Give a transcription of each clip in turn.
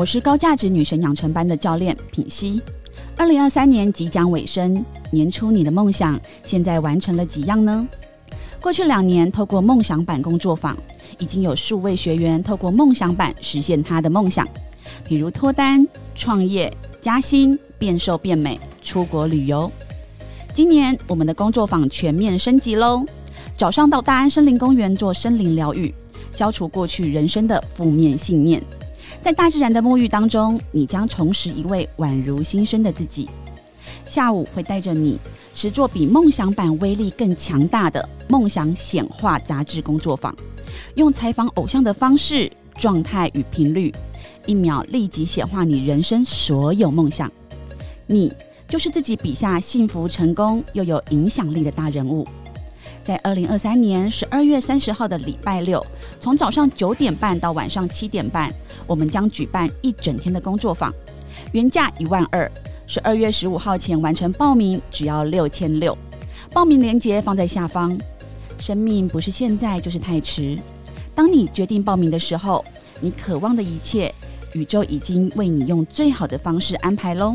我是高价值女神养成班的教练品熙。二零二三年即将尾声，年初你的梦想现在完成了几样呢？过去两年，透过梦想版工作坊，已经有数位学员透过梦想版实现他的梦想，比如脱单、创业、加薪、变瘦变美、出国旅游。今年我们的工作坊全面升级喽！早上到大安森林公园做森林疗愈，消除过去人生的负面信念。在大自然的沐浴当中，你将重拾一位宛如新生的自己。下午会带着你实做比梦想版威力更强大的梦想显化杂志工作坊，用采访偶像的方式、状态与频率，一秒立即显化你人生所有梦想。你就是自己笔下幸福、成功又有影响力的大人物。在二零二三年十二月三十号的礼拜六，从早上九点半到晚上七点半，我们将举办一整天的工作坊，原价一万二，十二月十五号前完成报名只要六千六，报名链接放在下方。生命不是现在就是太迟，当你决定报名的时候，你渴望的一切，宇宙已经为你用最好的方式安排喽。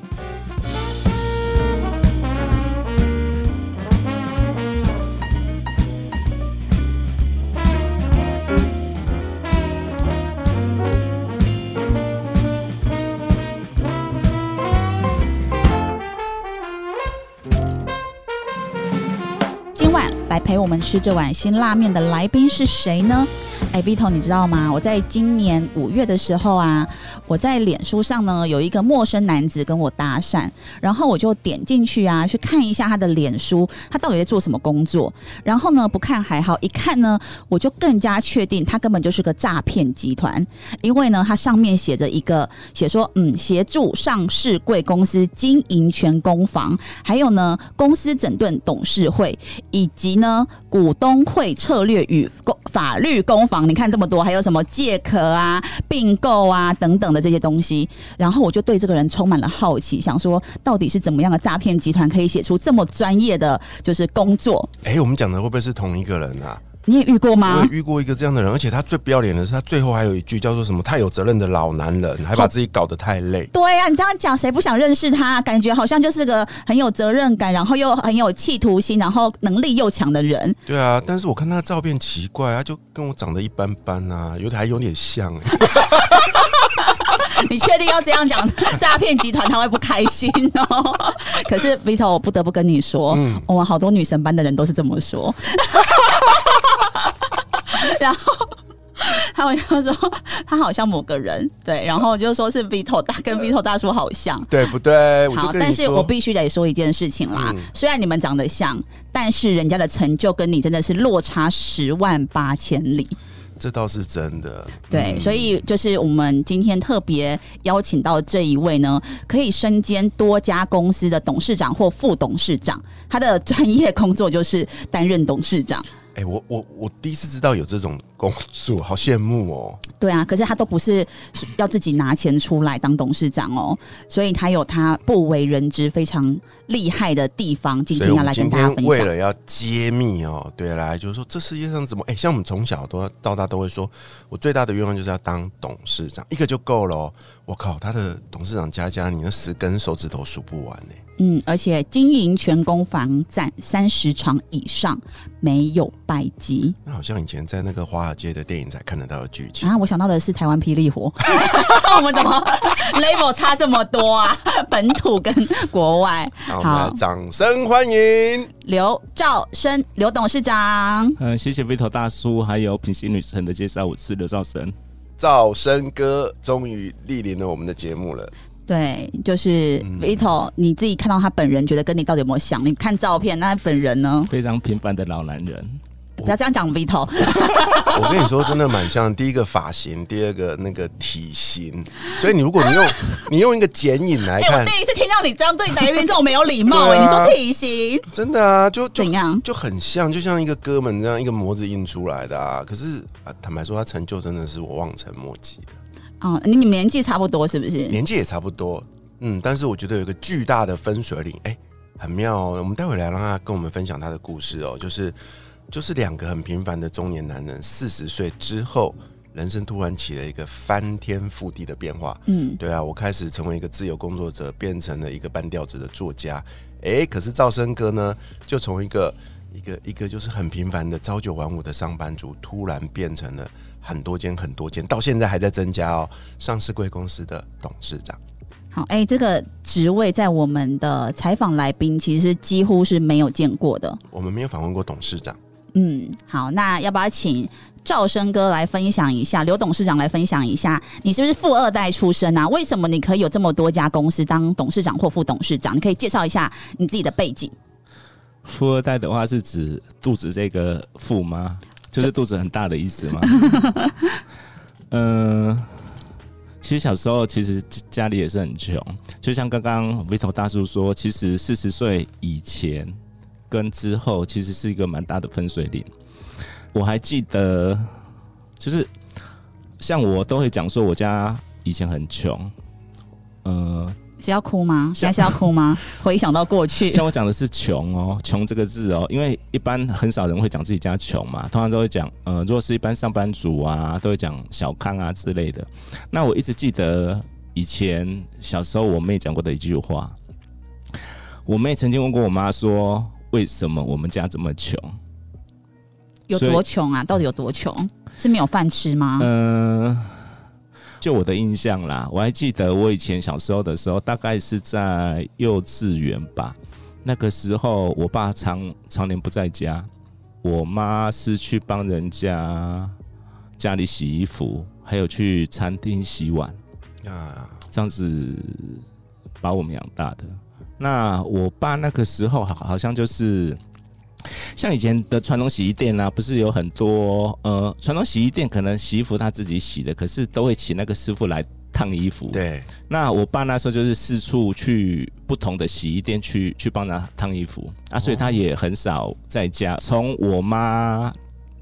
陪我们吃这碗辛辣面的来宾是谁呢？哎，Vito，你知道吗？我在今年五月的时候啊，我在脸书上呢有一个陌生男子跟我搭讪，然后我就点进去啊，去看一下他的脸书，他到底在做什么工作。然后呢，不看还好，一看呢，我就更加确定他根本就是个诈骗集团，因为呢，他上面写着一个写说，嗯，协助上市贵公司经营权攻防，还有呢，公司整顿董事会，以及呢，股东会策略与公法律攻房。你看这么多，还有什么借壳啊、并购啊等等的这些东西，然后我就对这个人充满了好奇，想说到底是怎么样的诈骗集团可以写出这么专业的就是工作？哎，我们讲的会不会是同一个人啊？你也遇过吗？我也遇过一个这样的人，而且他最不要脸的是，他最后还有一句叫做什么“太有责任的老男人”，还把自己搞得太累。对呀，你这样讲，谁不想认识他？感觉好像就是个很有责任感，然后又很有企图心，然后能力又强的人。对啊，但是我看他的照片奇怪啊，就跟我长得一般般啊，有点还有点像哎。你确定要这样讲？诈骗集团他会不开心哦。可是 Vito，我不得不跟你说，我们好多女神班的人都是这么说。然后他好像说他好像某个人，对，然后就说是 Vito 大跟 Vito 大叔好像，对不对？好，但是我必须得说一件事情啦，虽然你们长得像，但是人家的成就跟你真的是落差十万八千里。这倒是真的，对，所以就是我们今天特别邀请到这一位呢，可以身兼多家公司的董事长或副董事长，他的专业工作就是担任董事长。哎，我我我第一次知道有这种工作，好羡慕哦。对啊，可是他都不是要自己拿钱出来当董事长哦，所以他有他不为人知非常厉害的地方。今天要来跟大家分享。为了要揭秘哦，对，来就是说这世界上怎么哎，像我们从小都到大都会说，我最大的愿望就是要当董事长，一个就够了。我靠，他的董事长加加，你那十根手指头数不完呢。嗯，而且经营全攻防战三十场以上，没有败绩。那好像以前在那个华尔街的电影才看得到的剧情啊！我想到的是台湾霹雳火，我们怎么 label 差这么多啊？本土跟国外，好，掌声欢迎刘兆生刘董事长。嗯，谢谢 Vito 大叔还有品行女神的介绍，我是刘兆生。兆生哥终于莅临了我们的节目了。对，就是 Vito，你自己看到他本人，觉得跟你到底有没有像？你看照片，那本人呢？非常平凡的老男人。不要这样讲，Vito。我跟你说，真的蛮像。第一个发型，第二个那个体型。所以你如果你用 你用一个剪影来看，我第一次听到你这样对来宾这种没有礼貌。你说体型，真的啊，就怎样，就很像，就像一个哥们这样，一个模子印出来的啊。可是啊，坦白说，他成就真的是我望尘莫及的。哦，你你们年纪差不多是不是？年纪也差不多，嗯，但是我觉得有一个巨大的分水岭，哎、很妙哦。我们待会来让他跟我们分享他的故事哦，就是就是两个很平凡的中年男人，四十岁之后，人生突然起了一个翻天覆地的变化。嗯，对啊，我开始成为一个自由工作者，变成了一个半吊子的作家。哎，可是赵生哥呢，就从一个一个一个就是很平凡的朝九晚五的上班族，突然变成了很多间很多间，到现在还在增加哦。上市贵公司的董事长，好，哎、这个职位在我们的采访来宾其实几乎是没有见过的。我们没有访问过董事长。嗯，好，那要不要请赵生哥来分享一下，刘董事长来分享一下，你是不是富二代出身啊？为什么你可以有这么多家公司当董事长或副董事长？你可以介绍一下你自己的背景。富二代的话是指肚子这个富吗？就是肚子很大的意思吗？嗯、其实小时候其实家里也是很穷，就像刚刚 Vito 大叔说，其实四十岁以前跟之后其实是一个蛮大的分水岭。我还记得，就是像我都会讲说，我家以前很穷，呃，是要哭吗？现在是要哭吗？回想到过去，像我讲的是穷哦，穷这个字哦，因为一般很少人会讲自己家穷嘛，通常都会讲，呃，如果是一般上班族啊，都会讲小康啊之类的。那我一直记得以前小时候我妹讲过的一句话，我妹曾经问过我妈说，为什么我们家这么穷？有多穷啊？到底有多穷？是没有饭吃吗？嗯、就我的印象啦，我还记得我以前小时候的时候，大概是在幼稚园吧。那个时候，我爸常常年不在家，我妈是去帮人家家里洗衣服，还有去餐厅洗碗，啊，这样子把我们养大的。那我爸那个时候好好像就是像以前的传统洗衣店啊，不是有很多呃传统洗衣店可能洗衣服他自己洗的，可是都会请那个师傅来烫衣服。对，那我爸那时候就是四处去不同的洗衣店去去帮他烫衣服啊，所以他也很少在家。从我妈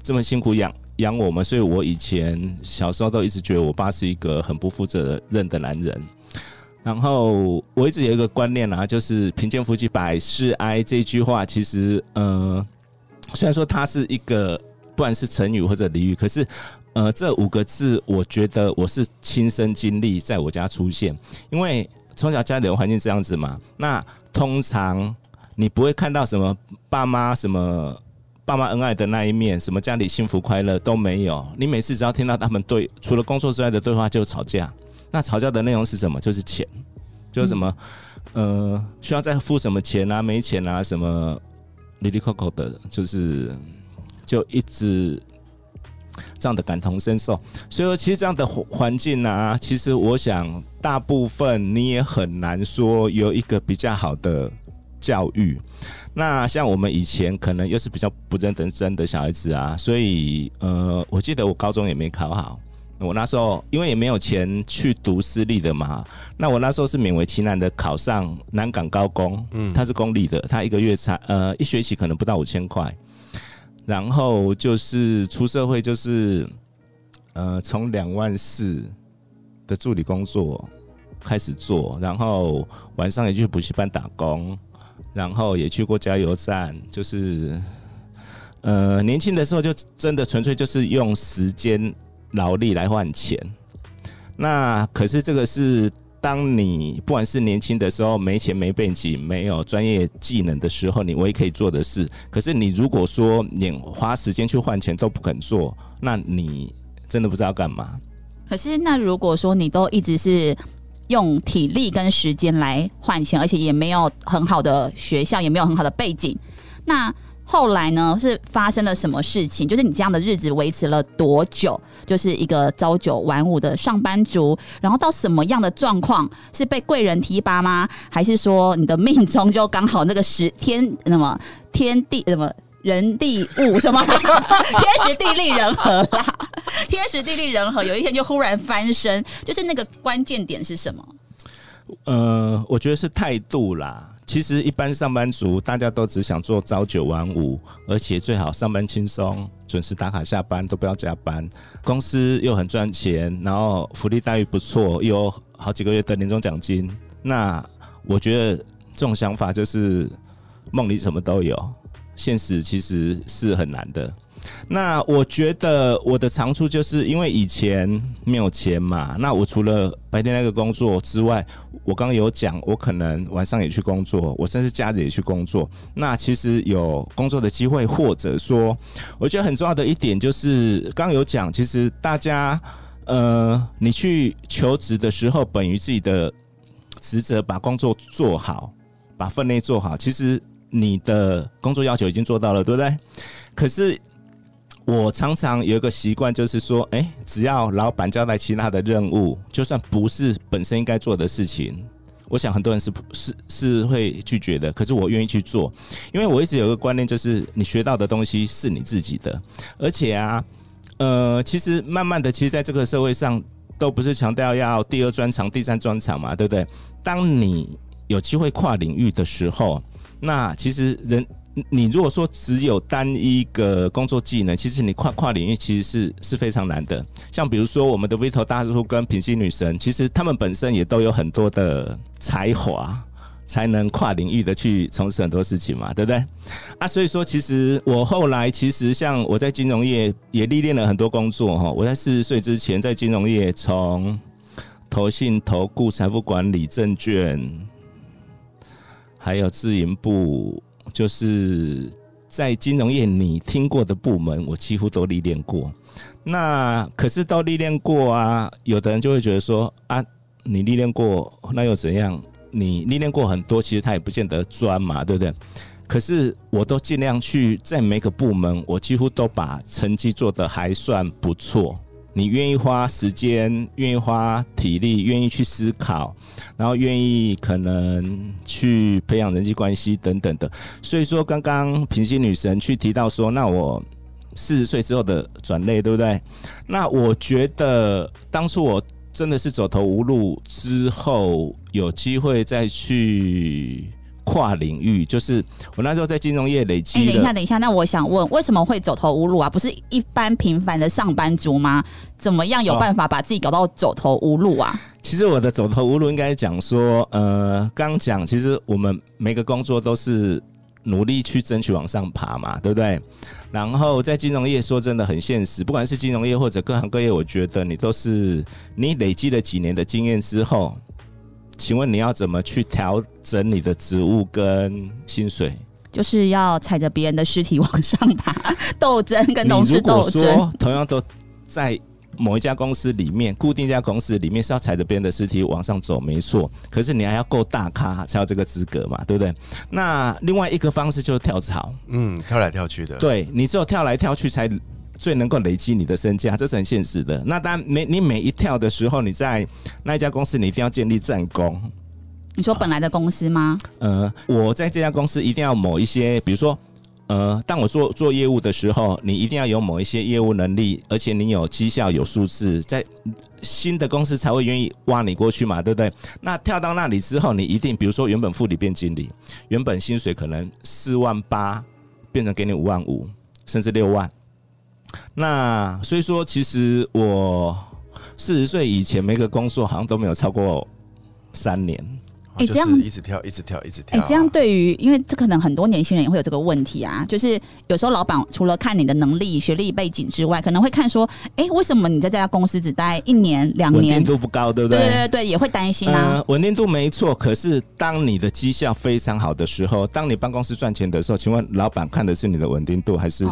这么辛苦养养我们，所以我以前小时候都一直觉得我爸是一个很不负责任的男人。然后我一直有一个观念啊，就是“贫贱夫妻百事哀”这句话，其实呃，虽然说它是一个不管是成语或者俚语，可是呃，这五个字，我觉得我是亲身经历在我家出现，因为从小家里的环境这样子嘛。那通常你不会看到什么爸妈什么爸妈恩爱的那一面，什么家里幸福快乐都没有。你每次只要听到他们对除了工作之外的对话，就吵架。那吵架的内容是什么？就是钱，就是什么、呃，需要再付什么钱啊，没钱啊，什么里里扣扣的，就是就一直这样的感同身受。所以说，其实这样的环环境啊，其实我想大部分你也很难说有一个比较好的教育。那像我们以前可能又是比较不认真的小孩子啊，所以呃，我记得我高中也没考好。我那时候因为也没有钱去读私立的嘛，那我那时候是勉为其难的考上南港高工，嗯，他是公立的，他一个月才呃一学期可能不到五千块，然后就是出社会就是呃从两万四的助理工作开始做，然后晚上也去补习班打工，然后也去过加油站，就是呃年轻的时候就真的纯粹就是用时间。劳力来换钱，那可是这个是当你不管是年轻的时候没钱没背景没有专业技能的时候，你唯一可以做的事。可是你如果说连花时间去换钱都不肯做，那你真的不知道干嘛。可是那如果说你都一直是用体力跟时间来换钱，而且也没有很好的学校，也没有很好的背景，那。后来呢？是发生了什么事情？就是你这样的日子维持了多久？就是一个朝九晚五的上班族，然后到什么样的状况？是被贵人提拔吗？还是说你的命中就刚好那个时天那么天地什么人地物什么 天时地利人和啦？天时地利人和，有一天就忽然翻身，就是那个关键点是什么？呃，我觉得是态度啦。其实一般上班族大家都只想做朝九晚五，而且最好上班轻松，准时打卡下班，都不要加班。公司又很赚钱，然后福利待遇不错，有好几个月的年终奖金，那我觉得这种想法就是梦里什么都有，现实其实是很难的。那我觉得我的长处就是因为以前没有钱嘛，那我除了白天那个工作之外，我刚刚有讲，我可能晚上也去工作，我甚至假日也去工作。那其实有工作的机会，或者说，我觉得很重要的一点就是，刚刚有讲，其实大家呃，你去求职的时候，本于自己的职责，把工作做好，把分内做好，其实你的工作要求已经做到了，对不对？可是我常常有一个习惯，就是说，哎、只要老板交代其他的任务，就算不是本身应该做的事情，我想很多人是不是是会拒绝的。可是我愿意去做，因为我一直有个观念，就是你学到的东西是你自己的，而且啊，呃，其实慢慢的，其实在这个社会上，都不是强调要第二专长、第三专长嘛，对不对？当你有机会跨领域的时候，那其实人。你如果说只有单一个工作技能，其实你跨跨领域其实是是非常难的。像比如说我们的 Vito 大叔跟品心女神，其实他们本身也都有很多的才华，才能跨领域的去从事很多事情嘛，对不对？啊，所以说其实我后来其实像我在金融业也历练了很多工作哈。我在四十岁之前在金融业从投信、投顾、财富管理、证券，还有自营部。就是在金融业，你听过的部门，我几乎都历练过。那可是都历练过啊，有的人就会觉得说啊，你历练过，那又怎样？你历练过很多，其实他也不见得专嘛，对不对？可是我都尽量去在每个部门，我几乎都把成绩做得还算不错。你愿意花时间，愿意花体力，愿意去思考，然后愿意可能去培养人际关系等等的。所以说，刚刚平心女神去提到说，那我四十岁之后的转类，对不对？那我觉得当初我真的是走投无路之后，有机会再去。跨领域，就是我那时候在金融业累积。哎、等一下，等一下，那我想问，为什么会走投无路啊？不是一般平凡的上班族吗？怎么样有办法把自己搞到走投无路啊？其实我的走投无路应该讲说，呃，刚讲，其实我们每个工作都是努力去争取往上爬嘛，对不对？然后在金融业，说真的很现实，不管是金融业或者各行各业，我觉得你都是你累积了几年的经验之后。请问你要怎么去调整你的职务跟薪水？就是要踩着别人的尸体往上爬，斗争跟同事斗争。同样都在某一家公司里面，固定一家公司里面是要踩着别人的尸体往上走，没错。可是你还要够大咖才有这个资格嘛，对不对？那另外一个方式就是跳槽，嗯，跳来跳去的。对你只有跳来跳去才。最能够累积你的身价，这是很现实的。那当然，每你每一跳的时候，你在那一家公司，你一定要建立战功。你说本来的公司吗？呃，我在这家公司一定要某一些，比如说，呃，当我做做业务的时候，你一定要有某一些业务能力，而且你有绩效、有数字，在新的公司才会愿意挖你过去嘛，对不对？那跳到那里之后，你一定，比如说原本副理变经理，原本薪水可能四万八，变成给你五万五，甚至六万。那所以说，其实我四十岁以前每个工作好像都没有超过三年。哎、欸，这样一直跳，一直跳，一直跳、啊。哎、欸，这样对于，因为这可能很多年轻人也会有这个问题啊，就是有时候老板除了看你的能力、学历背景之外，可能会看说，哎、欸，为什么你在这家公司只待一年、两年，稳定度不高，对不对？对对对，也会担心啊。呃、稳定度没错，可是当你的绩效非常好的时候，当你办公室赚钱的时候，请问老板看的是你的稳定度还是你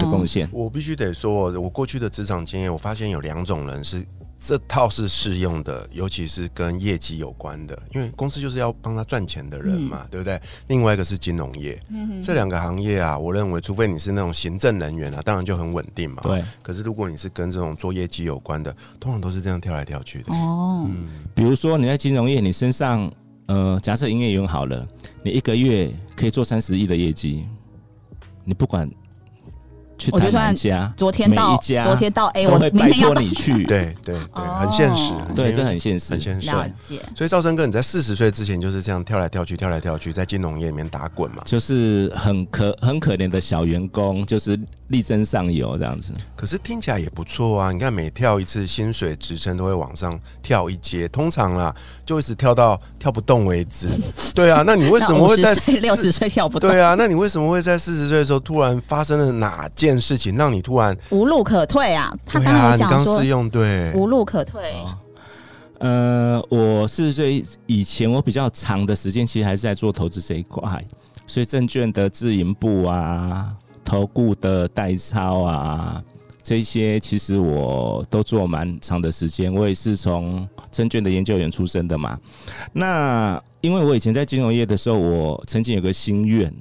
的贡献、哦？我必须得说，我过去的职场经验，我发现有两种人是。这套是适用的，尤其是跟业绩有关的，因为公司就是要帮他赚钱的人嘛，嗯、对不对？另外一个是金融业，嗯、这两个行业啊，我认为，除非你是那种行政人员啊，当然就很稳定嘛。对。可是如果你是跟这种做业绩有关的，通常都是这样跳来跳去的。哦。嗯。比如说你在金融业，你身上，呃，假设营业员好了，你一个月可以做三十亿的业绩，你不管去我就算谈哪一家，昨天到家昨天到 A，我都会拜明天要到托你去。对对对，哦很现实，对，这很现实，很现实。所以赵生哥，你在四十岁之前就是这样跳来跳去，跳来跳去，在金融业里面打滚嘛。就是很可很可怜的小员工，就是力争上游这样子。可是听起来也不错啊！你看每跳一次，薪水职称都会往上跳一阶，通常啦就一直跳到跳不动为止。对啊，那你为什么会在六十岁跳不动？对啊，那你为什么会在四十岁的时候突然发生了哪件事情，让你突然无路可退啊！他刚刚讲说试用对无路可退，呃，我四十岁以前，我比较长的时间其实还是在做投资这一块，所以证券的自营部啊、投顾的代操啊，这些其实我都做蛮长的时间。我也是从证券的研究员出身的嘛。那因为我以前在金融业的时候，我曾经有个心愿，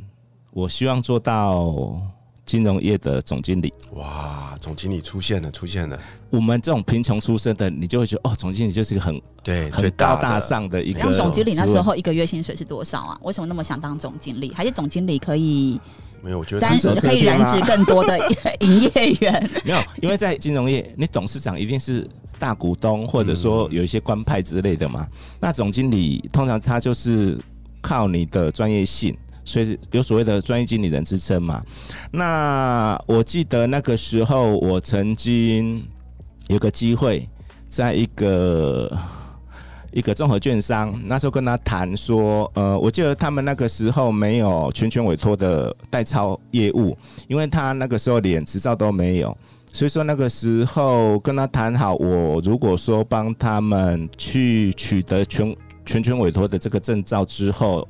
我希望做到金融业的总经理。哇，总经理出现了，出现了，我们这种贫穷出身的，你就会觉得哦，总经理就是一个很对，很高大上的一个当总经理那时候一个月薪水是多少啊？为什么那么想当总经理？还是总经理可以没有，我觉得可以染指更多的 营业员？没有，因为在金融业，你董事长一定是大股东，或者说有一些官派之类的嘛。那总经理通常他就是靠你的专业性，所以有所谓的专业经理人之称嘛。那我记得那个时候，我曾经有个机会，在一个。一个综合券商，那时候跟他谈说，呃，我记得他们那个时候没有全权委托的代操业务，因为他那个时候连执照都没有，所以说那个时候跟他谈好，我如果说帮他们去取得全全权委托的这个证照之后，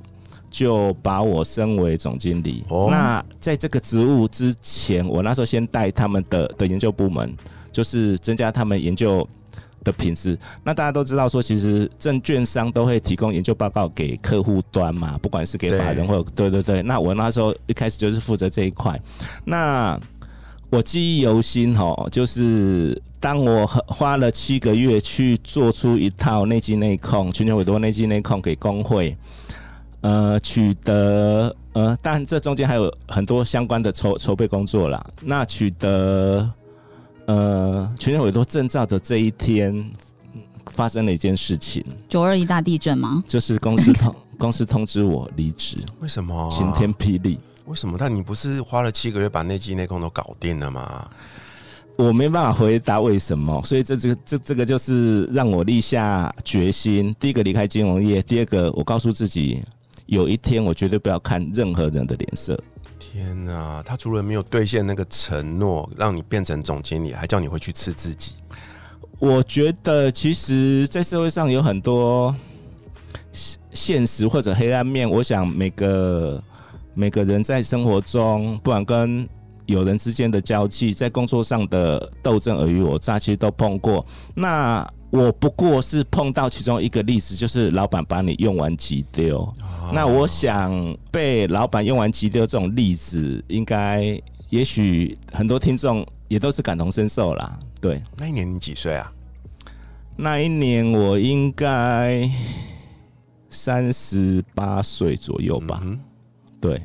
就把我升为总经理。哦那在这个职务之前，我那时候先带他们的的研究部门，就是增加他们研究。的品质，那大家都知道说，其实证券商都会提供研究报告给客户端嘛，不管是给法人或者对对对。那我那时候一开始就是负责这一块。那我记忆犹新哦，就是当我花了七个月去做出一套内基内控、全球委托内基内控给工会，呃，取得呃，但这中间还有很多相关的筹筹备工作啦。那取得呃全年委托证照的这一天，发生了一件事情，九二一大地震吗？就是公司通 公司通知我离职，为什么？晴天霹雳。为什么？但你不是花了七个月把内机内控都搞定了吗？我没办法回答为什么，所以这这个这这个就是让我立下决心：第一个离开金融业，第二个我告诉自己，有一天我绝对不要看任何人的脸色。天哪！他除了没有兑现那个承诺，让你变成总经理，还叫你回去吃自己。我觉得其实，在社会上有很多现实或者黑暗面。我想每个每个人在生活中，不管跟友人之间的交际，在工作上的斗争尔虞我诈，其实都碰过。那我不过是碰到其中一个例子，就是老板把你用完即丢。那我想被老板用完即丢这种例子，应该也许很多听众也都是感同身受啦。对。那一年你几岁啊？那一年我应该三十八岁左右吧。嗯对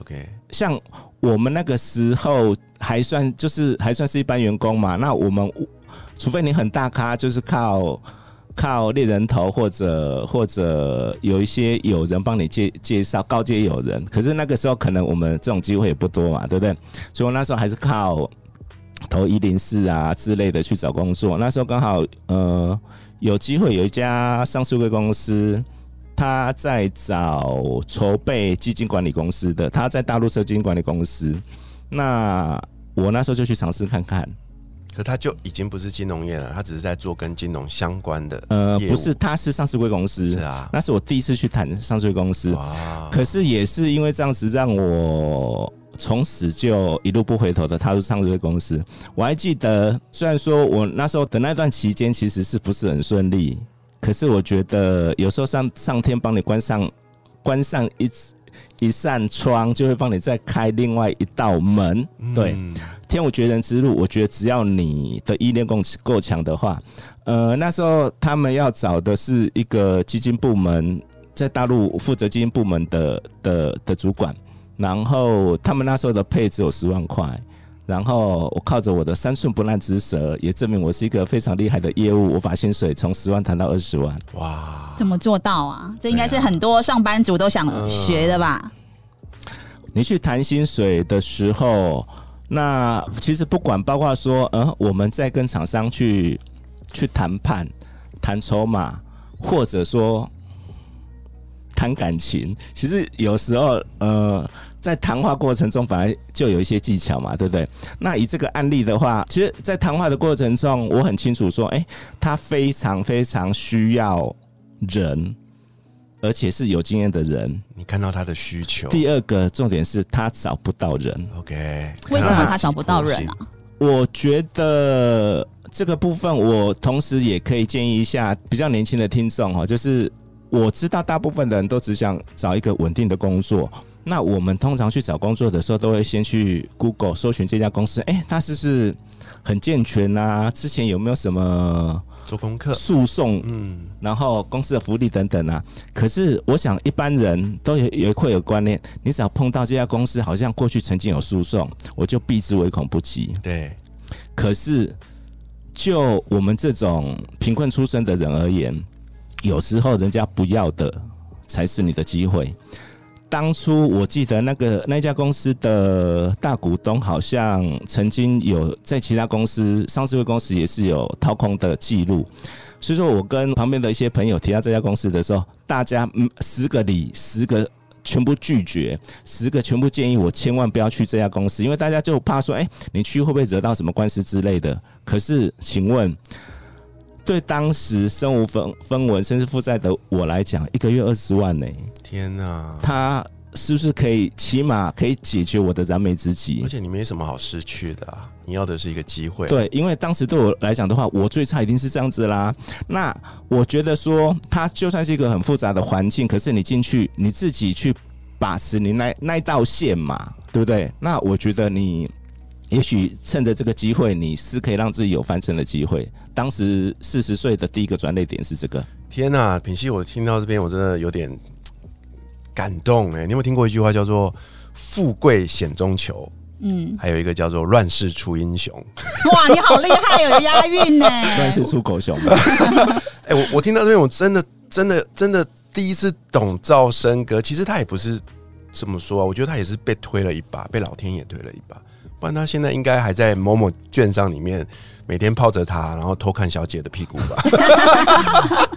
，，OK，像我们那个时候还算就是还算是一般员工嘛。那我们除非你很大咖，就是靠靠猎人头或者或者有一些友人帮你介介绍高阶友人。可是那个时候可能我们这种机会也不多嘛，对不对？所以我那时候还是靠投一零四啊之类的去找工作。那时候刚好呃有机会有一家上市贵公司。他在找筹备基金管理公司的，他在大陆设基金管理公司。那我那时候就去尝试看看。可他就已经不是金融业了，他只是在做跟金融相关的呃，不是，他是上市贵公司。是啊，那是我第一次去谈上市贵公司。哇，可是也是因为这样子，让我从此就一路不回头的踏入上市贵公司。我还记得，虽然说我那时候的那段期间其实是不是很顺利，可是我觉得有时候上上天帮你关上关上一一扇窗，就会帮你再开另外一道门。对，嗯天无绝人之路，我觉得只要你的意念够够强的话，呃，那时候他们要找的是一个基金部门，在大陆负责基金部门的的的主管，然后他们那时候的配置有十万块，然后我靠着我的三寸不烂之舌，也证明我是一个非常厉害的业务。我把薪水从十万谈到二十万。哇，怎么做到啊？这应该是很多上班族都想学的吧？你去谈薪水的时候，那其实不管包括说，呃，我们在跟厂商去去谈判、谈筹码，或者说谈感情，其实有时候，呃，在谈话过程中，本来就有一些技巧嘛，对不对？那以这个案例的话，其实，在谈话的过程中，我很清楚说，哎、他非常非常需要人，而且是有经验的人。你看到他的需求第二个重点是他找不到人，，OK，为什么他找不到人啊？我觉得这个部分，我同时也可以建议一下比较年轻的听众哈，就是我知道大部分的人都只想找一个稳定的工作。那我们通常去找工作的时候，都会先去 Google 搜寻这家公司，哎、它是不是很健全啊？之前有没有什么做功课，诉讼嗯，然后公司的福利等等啊。可是我想一般人都有也会有观念，你只要碰到这家公司好像过去曾经有诉讼，我就避之唯恐不及。对，可是就我们这种贫困出身的人而言，有时候人家不要的才是你的机会。当初我记得那个那家公司的大股东好像曾经有在其他公司上市会公司也是有掏空的记录，所以说我跟旁边的一些朋友提到这家公司的时候，大家嗯十个里十个全部拒绝，十个全部建议我千万不要去这家公司，因为大家就怕说，哎、你去会不会惹到什么官司之类的。可是，请问，对当时身无分分文甚至负债的我来讲，一个月二十万呢、天哪！他是不是可以起码可以解决我的燃眉之急而？且你没什么好失去的啊，你要的是一个机会。，对，因为当时对我来讲的话，我最差一定是这样子啦。那我觉得说，它就算是一个很复杂的环境，可是你进去你自己去把持你那那一道线嘛，对不对？那我觉得你也许趁着这个机会，你是可以让自己有翻身的机会。当时四十岁的第一个转捩点是这个，天哪，品熙，我听到这边我真的有点感动哎。你有没有听过一句话叫做“富贵险中求”？嗯，还有一个叫做“乱世出英雄哇，你好厉害，有押韵呢。乱世出狗熊吧。”。哎、我我听到这边，我真的真的真的第一次懂赵生哥。其实他也不是这么说啊，我觉得他也是被推了一把，被老天爷推了一把。不然他现在应该还在某某券商里面每天泡着他，然后偷看小姐的屁股吧，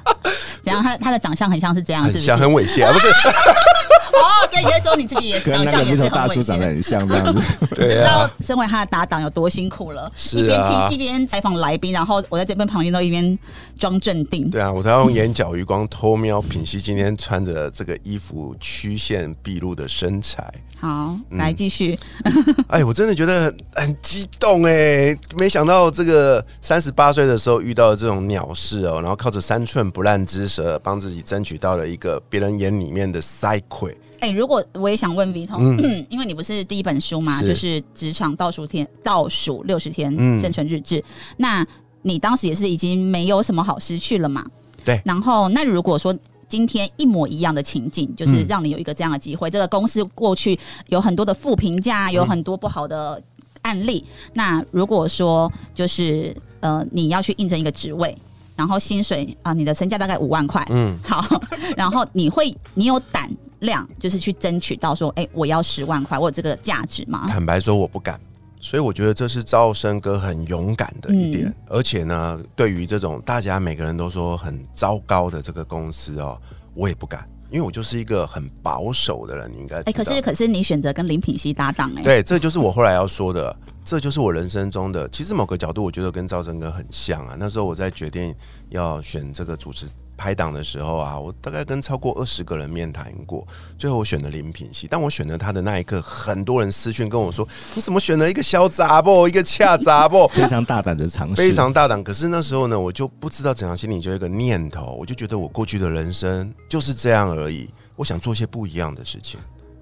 怎样？他他的长相很像是这样，是不是？很像很猥亵啊，不是？哦，所以你在说你自己也跟那长相也个木头大是很猥亵。叔长得很像这样子。对知道啊，身为他的搭档有多辛苦了，是一边啊听一边采访来宾，然后我在这边旁边都一边装镇定。对啊，我都要用眼角余光偷瞄品熙今天穿着这个衣服曲线毕露的身材。好，嗯来继续。哎，我真的觉得很很激动哎！没想到这个三十八岁的时候遇到了这种鸟事哦，然后靠着三寸不烂之舌，帮自己争取到了一个别人眼里面的塞葵。哎、如果我也想问 V 通，嗯因为你不是第一本书嘛，是就是职场倒数天倒数六十天嗯生存日志，那你当时也是已经没有什么好失去了嘛？对然后，那如果说今天一模一样的情境，就是嗯让你有一个这样的机会，这个公司过去有很多的负评价，有很多不好的案例。那如果说就是呃，你要去应征一个职位，然后薪水啊、你的身价大概五万块，嗯，好，然后你会，你有胆量，就是去争取到说，哎、我要十万块，我有这个价值吗？坦白说我不敢，所以我觉得这是赵生哥很勇敢的一点。嗯而且呢，对于这种大家每个人都说很糟糕的这个公司哦，我也不敢，因为我就是一个很保守的人，你应该哎、道。可是可是你选择跟林品熙搭档、哎，对，这就是我后来要说的，这就是我人生中的。其实某个角度，我觉得跟赵生哥很像啊。那时候我在决定要选这个主持拍档的时候啊，我大概跟超过二十个人面谈过，最后我选了林品熙。但我选了他的那一刻，很多人私讯跟我说：“你怎么选了一个小杂不，一个恰杂不？”非常大胆的尝试，非常大胆。可是那时候呢，我就不知道怎样，心里就有一个念头，我就觉得我过去的人生就是这样而已。我想做些不一样的事情。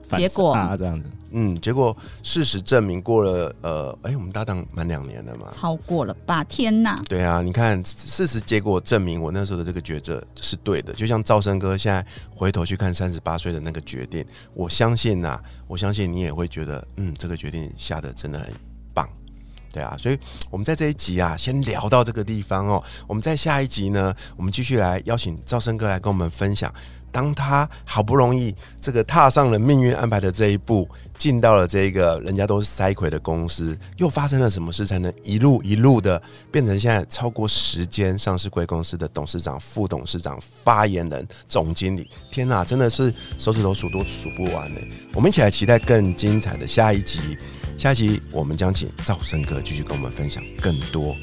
反结果啊这样子。嗯，结果事实证明，过了呃，哎、我们搭档满两年了嘛。超过了吧？天哪！对啊，你看事实结果证明我那时候的这个抉择是对的。就像赵生哥现在回头去看三十八岁的那个决定，我相信呐、我相信你也会觉得，嗯，这个决定下的真的很棒。对啊，所以我们在这一集啊，先聊到这个地方哦。我们在下一集呢，我们继续来邀请赵生哥来跟我们分享，当他好不容易这个踏上了命运安排的这一步，进到了这个人家都是塞葵的公司，又发生了什么事，才能一路一路的变成现在超过十间上市贵公司的董事长、副董事长、发言人、总经理？天哪，真的是手指头数都数不完呢。我们一起来期待更精彩的下一集。下一集我们将请赵生哥继续跟我们分享更多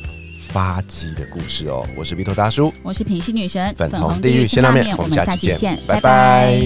发迹的故事哦。我是鼻头大叔，我是品西女神，粉红地狱鲜拉面，我们下期见，拜拜。